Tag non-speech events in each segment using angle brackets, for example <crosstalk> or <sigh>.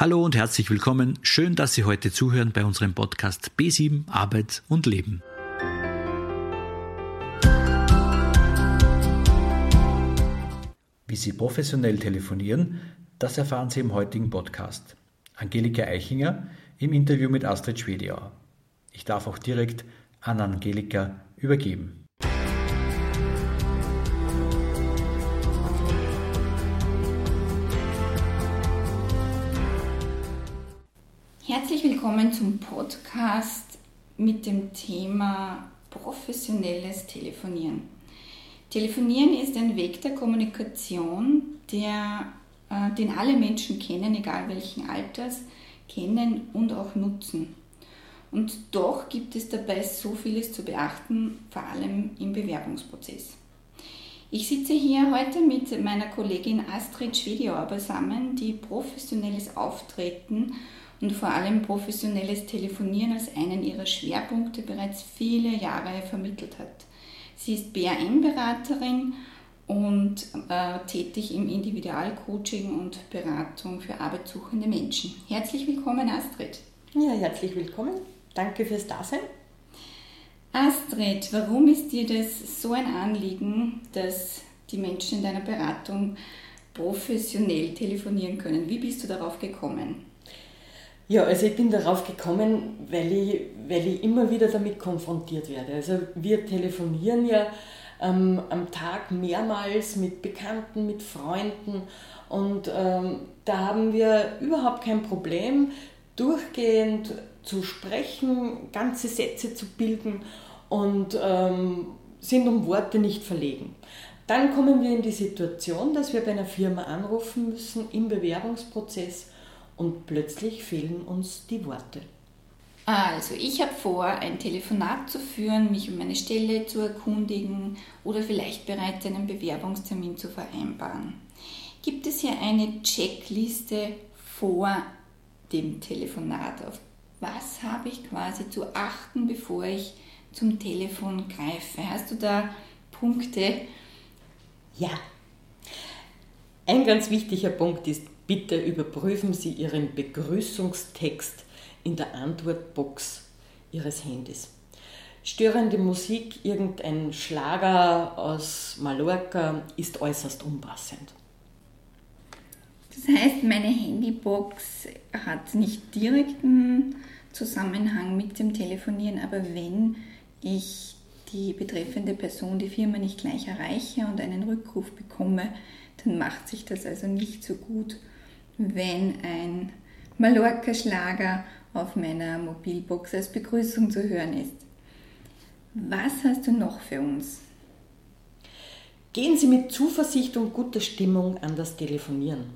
Hallo und herzlich willkommen. Schön, dass Sie heute zuhören bei unserem Podcast B7 Arbeit und Leben. Wie Sie professionell telefonieren, das erfahren Sie im heutigen Podcast. Angelika Eichinger im Interview mit Astrid Schwediauer. Ich darf auch direkt an Angelika übergeben. Herzlich willkommen zum Podcast mit dem Thema professionelles Telefonieren. Telefonieren ist ein Weg der Kommunikation, der, äh, den alle Menschen kennen, egal welchen Alters, kennen und auch nutzen. Und doch gibt es dabei so vieles zu beachten, vor allem im Bewerbungsprozess. Ich sitze hier heute mit meiner Kollegin Astrid Schwediauer beisammen, die professionelles Auftreten und vor allem professionelles Telefonieren als einen ihrer Schwerpunkte bereits viele Jahre vermittelt hat. Sie ist BAM-Beraterin und äh, tätig im Individualcoaching und Beratung für arbeitssuchende Menschen. Herzlich willkommen, Astrid. Ja, herzlich willkommen. Danke fürs Dasein. Astrid, warum ist dir das so ein Anliegen, dass die Menschen in deiner Beratung professionell telefonieren können? Wie bist du darauf gekommen? Ja, also ich bin darauf gekommen, weil ich, weil ich immer wieder damit konfrontiert werde. Also wir telefonieren ja ähm, am Tag mehrmals mit Bekannten, mit Freunden und ähm, da haben wir überhaupt kein Problem, durchgehend zu sprechen, ganze Sätze zu bilden und ähm, sind um Worte nicht verlegen. Dann kommen wir in die Situation, dass wir bei einer Firma anrufen müssen im Bewerbungsprozess und plötzlich fehlen uns die Worte. Also, ich habe vor, ein Telefonat zu führen, mich um meine Stelle zu erkundigen oder vielleicht bereits einen Bewerbungstermin zu vereinbaren. Gibt es hier eine Checkliste vor dem Telefonat? Auf was habe ich quasi zu achten, bevor ich zum Telefon greife? Hast du da Punkte? Ja. Ein ganz wichtiger Punkt ist Bitte überprüfen Sie Ihren Begrüßungstext in der Antwortbox Ihres Handys. Störende Musik, irgendein Schlager aus Mallorca ist äußerst unpassend. Das heißt, meine Handybox hat nicht direkten Zusammenhang mit dem Telefonieren, aber wenn ich die betreffende Person, die Firma nicht gleich erreiche und einen Rückruf bekomme, dann macht sich das also nicht so gut wenn ein Mallorca-Schlager auf meiner Mobilbox als Begrüßung zu hören ist. Was hast du noch für uns? Gehen Sie mit Zuversicht und guter Stimmung an das Telefonieren.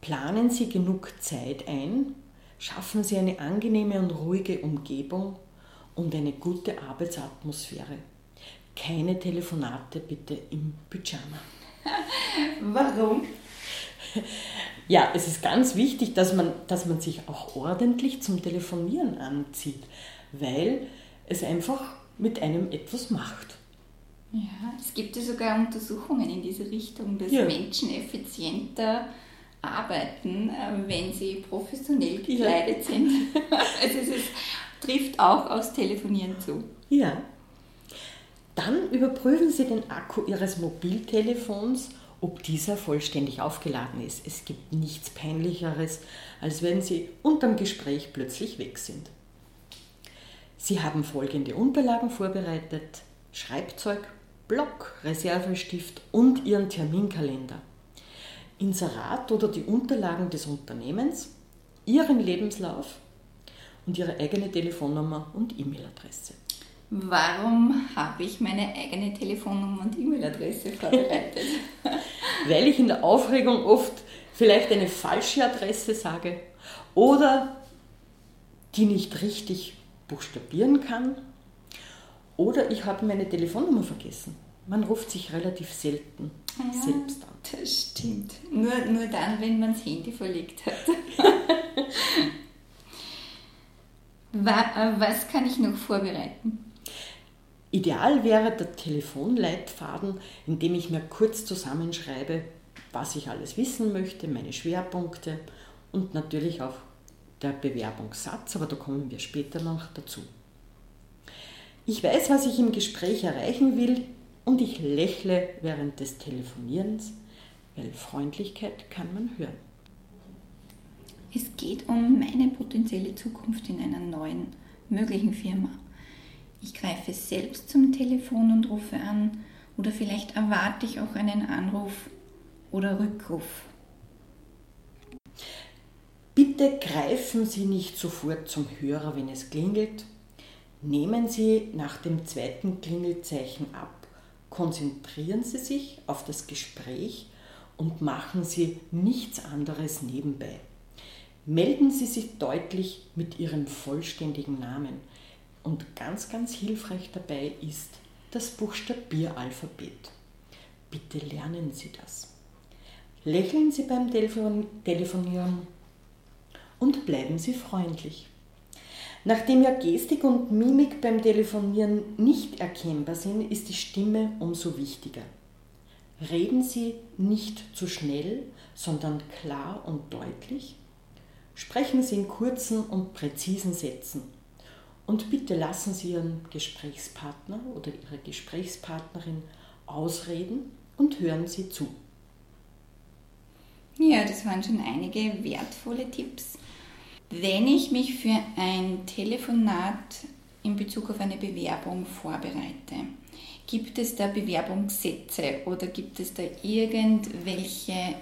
Planen Sie genug Zeit ein, schaffen Sie eine angenehme und ruhige Umgebung und eine gute Arbeitsatmosphäre. Keine Telefonate bitte im Pyjama. <laughs> Warum? <laughs> Ja, es ist ganz wichtig, dass man, dass man sich auch ordentlich zum Telefonieren anzieht, weil es einfach mit einem etwas macht. Ja, es gibt ja sogar Untersuchungen in diese Richtung, dass ja. Menschen effizienter arbeiten, äh, wenn sie professionell gekleidet ja. sind. <laughs> also es ist, trifft auch aufs Telefonieren zu. Ja. Dann überprüfen Sie den Akku Ihres Mobiltelefons ob dieser vollständig aufgeladen ist. Es gibt nichts Peinlicheres, als wenn Sie unterm Gespräch plötzlich weg sind. Sie haben folgende Unterlagen vorbereitet: Schreibzeug, Block, Reservestift und Ihren Terminkalender. Inserat oder die Unterlagen des Unternehmens, Ihren Lebenslauf und Ihre eigene Telefonnummer und E-Mail-Adresse. Warum habe ich meine eigene Telefonnummer und E-Mail-Adresse vorbereitet? <laughs> Weil ich in der Aufregung oft vielleicht eine falsche Adresse sage oder die nicht richtig buchstabieren kann oder ich habe meine Telefonnummer vergessen. Man ruft sich relativ selten ja, selbst an. Das stimmt. Nur, nur dann, wenn man das Handy verlegt hat. <laughs> Äh, was kann ich noch vorbereiten? Ideal wäre der Telefonleitfaden, in dem ich mir kurz zusammenschreibe, was ich alles wissen möchte, meine Schwerpunkte und natürlich auch der Bewerbungssatz, aber da kommen wir später noch dazu. Ich weiß, was ich im Gespräch erreichen will und ich lächle während des Telefonierens, weil Freundlichkeit kann man hören. Es geht um meine potenzielle Zukunft in einer neuen, möglichen Firma. Ich greife selbst zum Telefon und rufe an oder vielleicht erwarte ich auch einen Anruf oder Rückruf. Bitte greifen Sie nicht sofort zum Hörer, wenn es klingelt. Nehmen Sie nach dem zweiten Klingelzeichen ab. Konzentrieren Sie sich auf das Gespräch und machen Sie nichts anderes nebenbei. Melden Sie sich deutlich mit Ihrem vollständigen Namen. Und ganz, ganz hilfreich dabei ist das Buchstabieralphabet. Bitte lernen Sie das. Lächeln Sie beim Telefon Telefonieren und bleiben Sie freundlich. Nachdem ja Gestik und Mimik beim Telefonieren nicht erkennbar sind, ist die Stimme umso wichtiger. Reden Sie nicht zu schnell, sondern klar und deutlich. Sprechen Sie in kurzen und präzisen Sätzen. Und bitte lassen Sie Ihren Gesprächspartner oder Ihre Gesprächspartnerin ausreden und hören Sie zu. Ja, das waren schon einige wertvolle Tipps. Wenn ich mich für ein Telefonat in Bezug auf eine Bewerbung vorbereite, gibt es da Bewerbungssätze oder gibt es da irgendwelche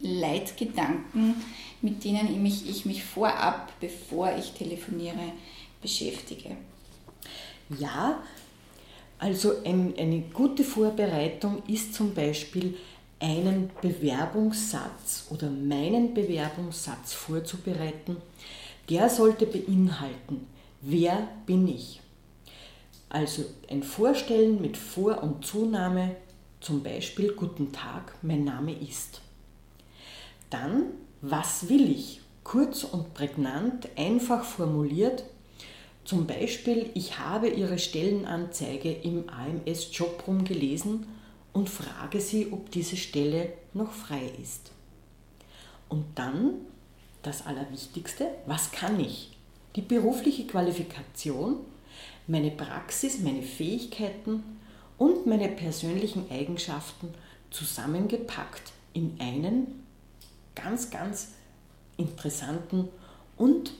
Leitgedanken, mit denen ich mich, ich mich vorab, bevor ich telefoniere, beschäftige? Ja, also ein, eine gute Vorbereitung ist zum Beispiel einen Bewerbungssatz oder meinen Bewerbungssatz vorzubereiten, der sollte beinhalten, wer bin ich? Also ein Vorstellen mit Vor- und Zunahme, zum Beispiel Guten Tag, mein Name ist. Dann, was will ich? Kurz und prägnant, einfach formuliert. Zum Beispiel, ich habe Ihre Stellenanzeige im AMS Jobroom gelesen und frage sie, ob diese Stelle noch frei ist. Und dann das Allerwichtigste, was kann ich? Die berufliche Qualifikation, meine Praxis, meine Fähigkeiten und meine persönlichen Eigenschaften zusammengepackt in einen ganz, ganz interessanten und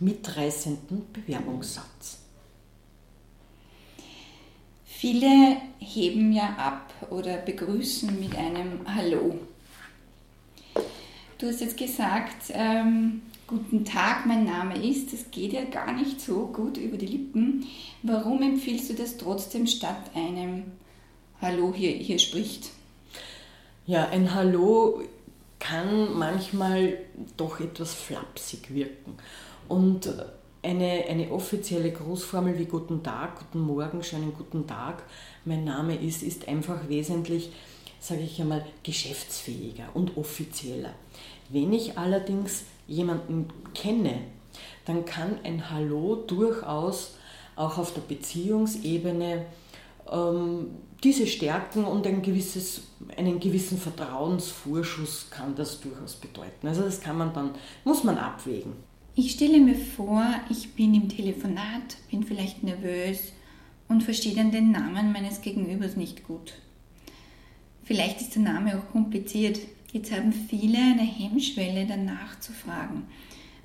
mitreißenden Bewerbungssatz. Viele heben ja ab oder begrüßen mit einem Hallo. Du hast jetzt gesagt, ähm, guten Tag, mein Name ist, das geht ja gar nicht so gut über die Lippen. Warum empfiehlst du das trotzdem statt einem Hallo hier, hier spricht? Ja, ein Hallo kann manchmal doch etwas flapsig wirken. Und eine, eine offizielle Grußformel wie Guten Tag, Guten Morgen, schönen guten Tag, mein Name ist, ist einfach wesentlich, sage ich einmal, geschäftsfähiger und offizieller. Wenn ich allerdings jemanden kenne, dann kann ein Hallo durchaus auch auf der Beziehungsebene ähm, diese Stärken und ein gewisses, einen gewissen Vertrauensvorschuss kann das durchaus bedeuten. Also das kann man dann, muss man abwägen. Ich stelle mir vor, ich bin im Telefonat, bin vielleicht nervös und verstehe dann den Namen meines Gegenübers nicht gut. Vielleicht ist der Name auch kompliziert. Jetzt haben viele eine Hemmschwelle danach zu fragen.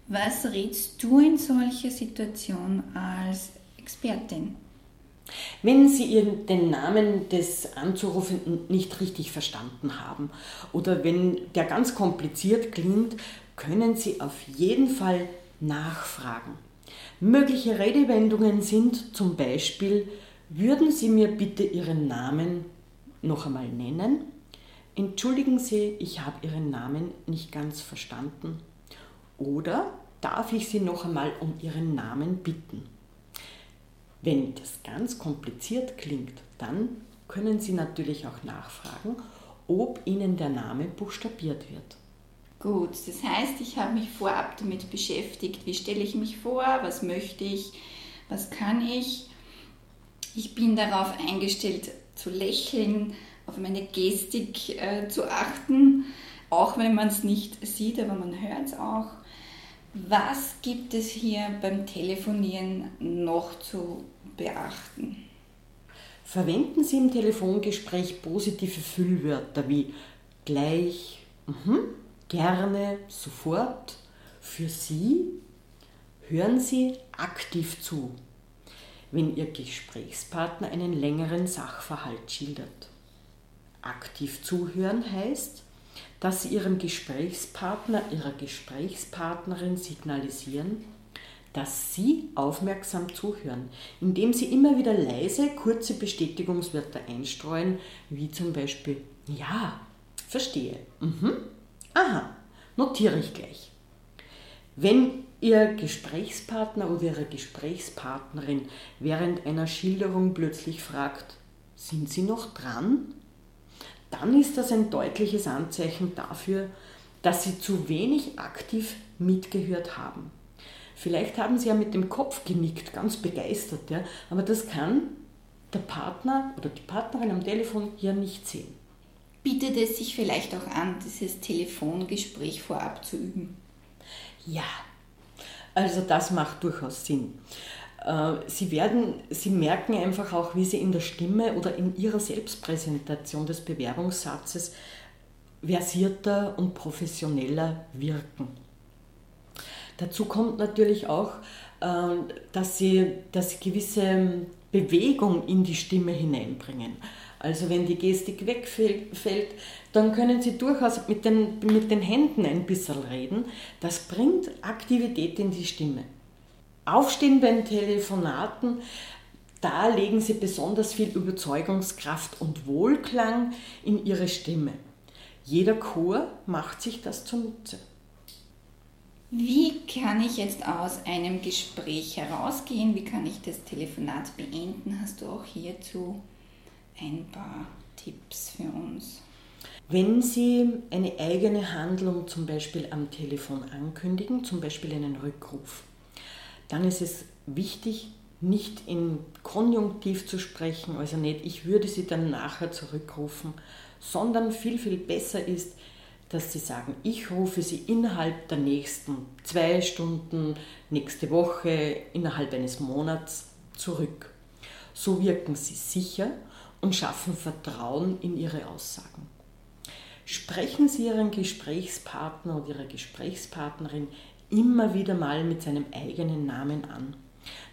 Was rätst du in solcher Situation als Expertin? Wenn Sie den Namen des Anzurufenden nicht richtig verstanden haben oder wenn der ganz kompliziert klingt, können Sie auf jeden Fall nachfragen. Mögliche Redewendungen sind zum Beispiel, würden Sie mir bitte Ihren Namen noch einmal nennen? Entschuldigen Sie, ich habe Ihren Namen nicht ganz verstanden. Oder darf ich Sie noch einmal um Ihren Namen bitten? Wenn das ganz kompliziert klingt, dann können Sie natürlich auch nachfragen, ob Ihnen der Name buchstabiert wird. Gut, das heißt, ich habe mich vorab damit beschäftigt, wie stelle ich mich vor, was möchte ich, was kann ich. Ich bin darauf eingestellt zu lächeln, auf meine Gestik äh, zu achten. auch wenn man es nicht sieht, aber man hört es auch. Was gibt es hier beim Telefonieren noch zu beachten? Verwenden Sie im Telefongespräch positive Füllwörter wie gleich, mh, gerne, sofort, für Sie. Hören Sie aktiv zu, wenn Ihr Gesprächspartner einen längeren Sachverhalt schildert. Aktiv zuhören heißt, dass Sie Ihrem Gesprächspartner, Ihrer Gesprächspartnerin signalisieren, dass Sie aufmerksam zuhören, indem Sie immer wieder leise, kurze Bestätigungswörter einstreuen, wie zum Beispiel Ja, verstehe, mhm, aha, notiere ich gleich. Wenn Ihr Gesprächspartner oder Ihre Gesprächspartnerin während einer Schilderung plötzlich fragt, sind Sie noch dran? Dann ist das ein deutliches Anzeichen dafür, dass Sie zu wenig aktiv mitgehört haben. Vielleicht haben Sie ja mit dem Kopf genickt, ganz begeistert, ja, aber das kann der Partner oder die Partnerin am Telefon ja nicht sehen. Bietet es sich vielleicht auch an, dieses Telefongespräch vorab zu üben? Ja, also das macht durchaus Sinn. Äh, sie, werden, Sie merken einfach auch, wie Sie in der Stimme oder in Ihrer Selbstpräsentation des Bewerbungssatzes versierter und professioneller wirken. Dazu kommt natürlich auch, äh, dass sie, dass sie gewisse Bewegung in die Stimme hineinbringen. Also wenn die Gestik wegfällt, dann können Sie durchaus mit den, mit den Händen ein bisschen reden. Das bringt Aktivität in die Stimme. Aufstehen beim Telefonaten, da legen Sie besonders viel Überzeugungskraft und Wohlklang in Ihre Stimme. Jeder Chor macht sich das zunutze. Wie kann ich jetzt aus einem Gespräch herausgehen? Wie kann ich das Telefonat beenden? Hast du auch hierzu ein paar Tipps für uns? Wenn Sie eine eigene Handlung zum Beispiel am Telefon ankündigen, zum Beispiel einen Rückruf, dann ist es wichtig, nicht in Konjunktiv zu sprechen, also nicht, ich würde Sie dann nachher zurückrufen, sondern viel, viel besser ist, dass sie sagen, ich rufe sie innerhalb der nächsten zwei Stunden, nächste Woche, innerhalb eines Monats zurück. So wirken sie sicher und schaffen Vertrauen in ihre Aussagen. Sprechen Sie Ihren Gesprächspartner oder Ihre Gesprächspartnerin immer wieder mal mit seinem eigenen Namen an.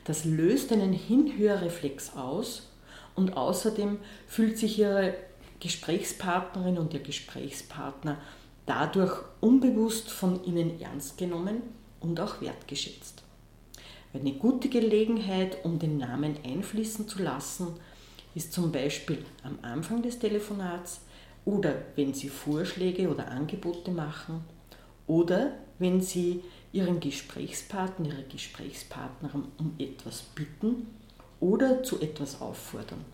Das löst einen Hinhörreflex aus und außerdem fühlt sich Ihre Gesprächspartnerin und Ihr Gesprächspartner dadurch unbewusst von ihnen ernst genommen und auch wertgeschätzt. Eine gute Gelegenheit, um den Namen einfließen zu lassen, ist zum Beispiel am Anfang des Telefonats oder wenn Sie Vorschläge oder Angebote machen oder wenn Sie Ihren Gesprächspartner, Ihre Gesprächspartnerin um etwas bitten oder zu etwas auffordern.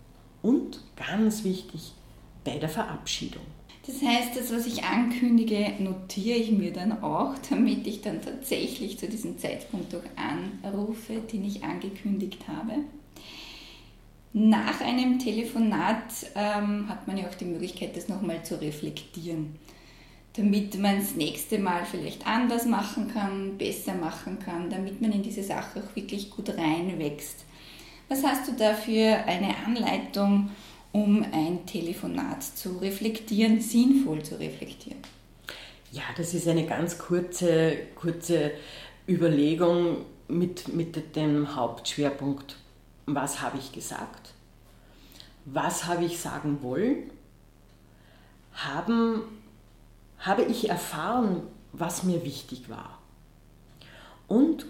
Und ganz wichtig, bei der Verabschiedung. Das heißt, das, was ich ankündige, notiere ich mir dann auch, <laughs> damit ich dann tatsächlich zu diesem Zeitpunkt auch anrufe, den ich angekündigt habe. Nach einem Telefonat ähm, hat man ja auch die Möglichkeit, das nochmal zu reflektieren, damit man das nächste Mal vielleicht anders machen kann, besser machen kann, damit man in diese Sache auch wirklich gut reinwächst. Was hast du da für eine Anleitung? Um ein Telefonat zu reflektieren, sinnvoll zu reflektieren? Ja, das ist eine ganz kurze, kurze Überlegung mit, mit dem Hauptschwerpunkt, was habe ich gesagt, was habe ich sagen wollen, haben, habe ich erfahren, was mir wichtig war? Und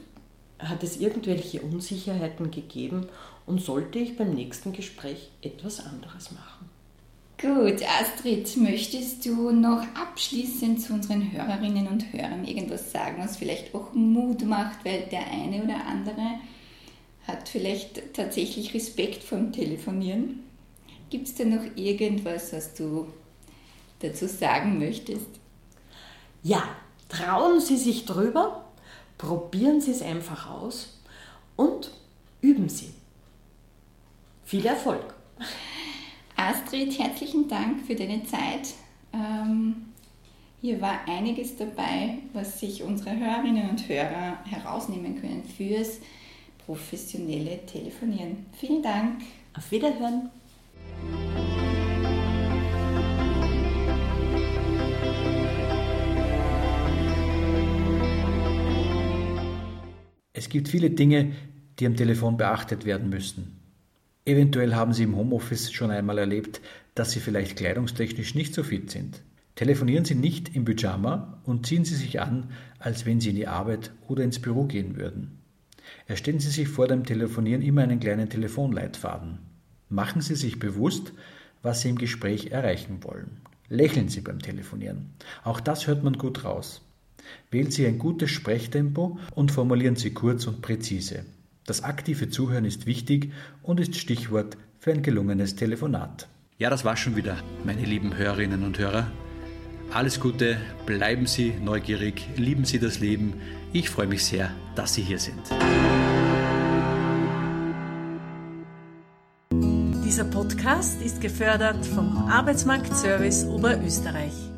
hat es irgendwelche Unsicherheiten gegeben und sollte ich beim nächsten Gespräch etwas anderes machen. Gut, Astrid, möchtest du noch abschließend zu unseren Hörerinnen und Hörern irgendwas sagen, was vielleicht auch Mut macht, weil der eine oder andere hat vielleicht tatsächlich Respekt vom Telefonieren? Gibt es da noch irgendwas, was du dazu sagen möchtest? Ja, trauen Sie sich drüber, probieren Sie es einfach aus und üben Sie. Viel Erfolg! Astrid, herzlichen Dank für deine Zeit. Ähm, Hier war einiges dabei, was sich unsere Hörerinnen und Hörer herausnehmen können fürs professionelle Telefonieren. Vielen Dank. Auf Wiederhören. Es gibt viele Dinge, die am Telefon beachtet werden müssen. Eventuell haben Sie im Homeoffice schon einmal erlebt, dass Sie vielleicht kleidungstechnisch nicht so fit sind. Telefonieren Sie nicht im Pyjama und ziehen Sie sich an, als wenn Sie in die Arbeit oder ins Büro gehen würden. Erstellen Sie sich vor dem Telefonieren immer einen kleinen Telefonleitfaden. Machen Sie sich bewusst, was Sie im Gespräch erreichen wollen. Lächeln Sie beim Telefonieren. Auch das hört man gut raus. Wählen Sie ein gutes Sprechtempo und formulieren Sie kurz und präzise. Das aktive Zuhören ist wichtig und ist Stichwort für ein gelungenes Telefonat. Ja, das war schon wieder, meine lieben Hörerinnen und Hörer. Alles Gute, bleiben Sie neugierig, lieben Sie das Leben. Ich freue mich sehr, dass Sie hier sind. Dieser Podcast ist gefördert vom Arbeitsmarktservice Oberösterreich.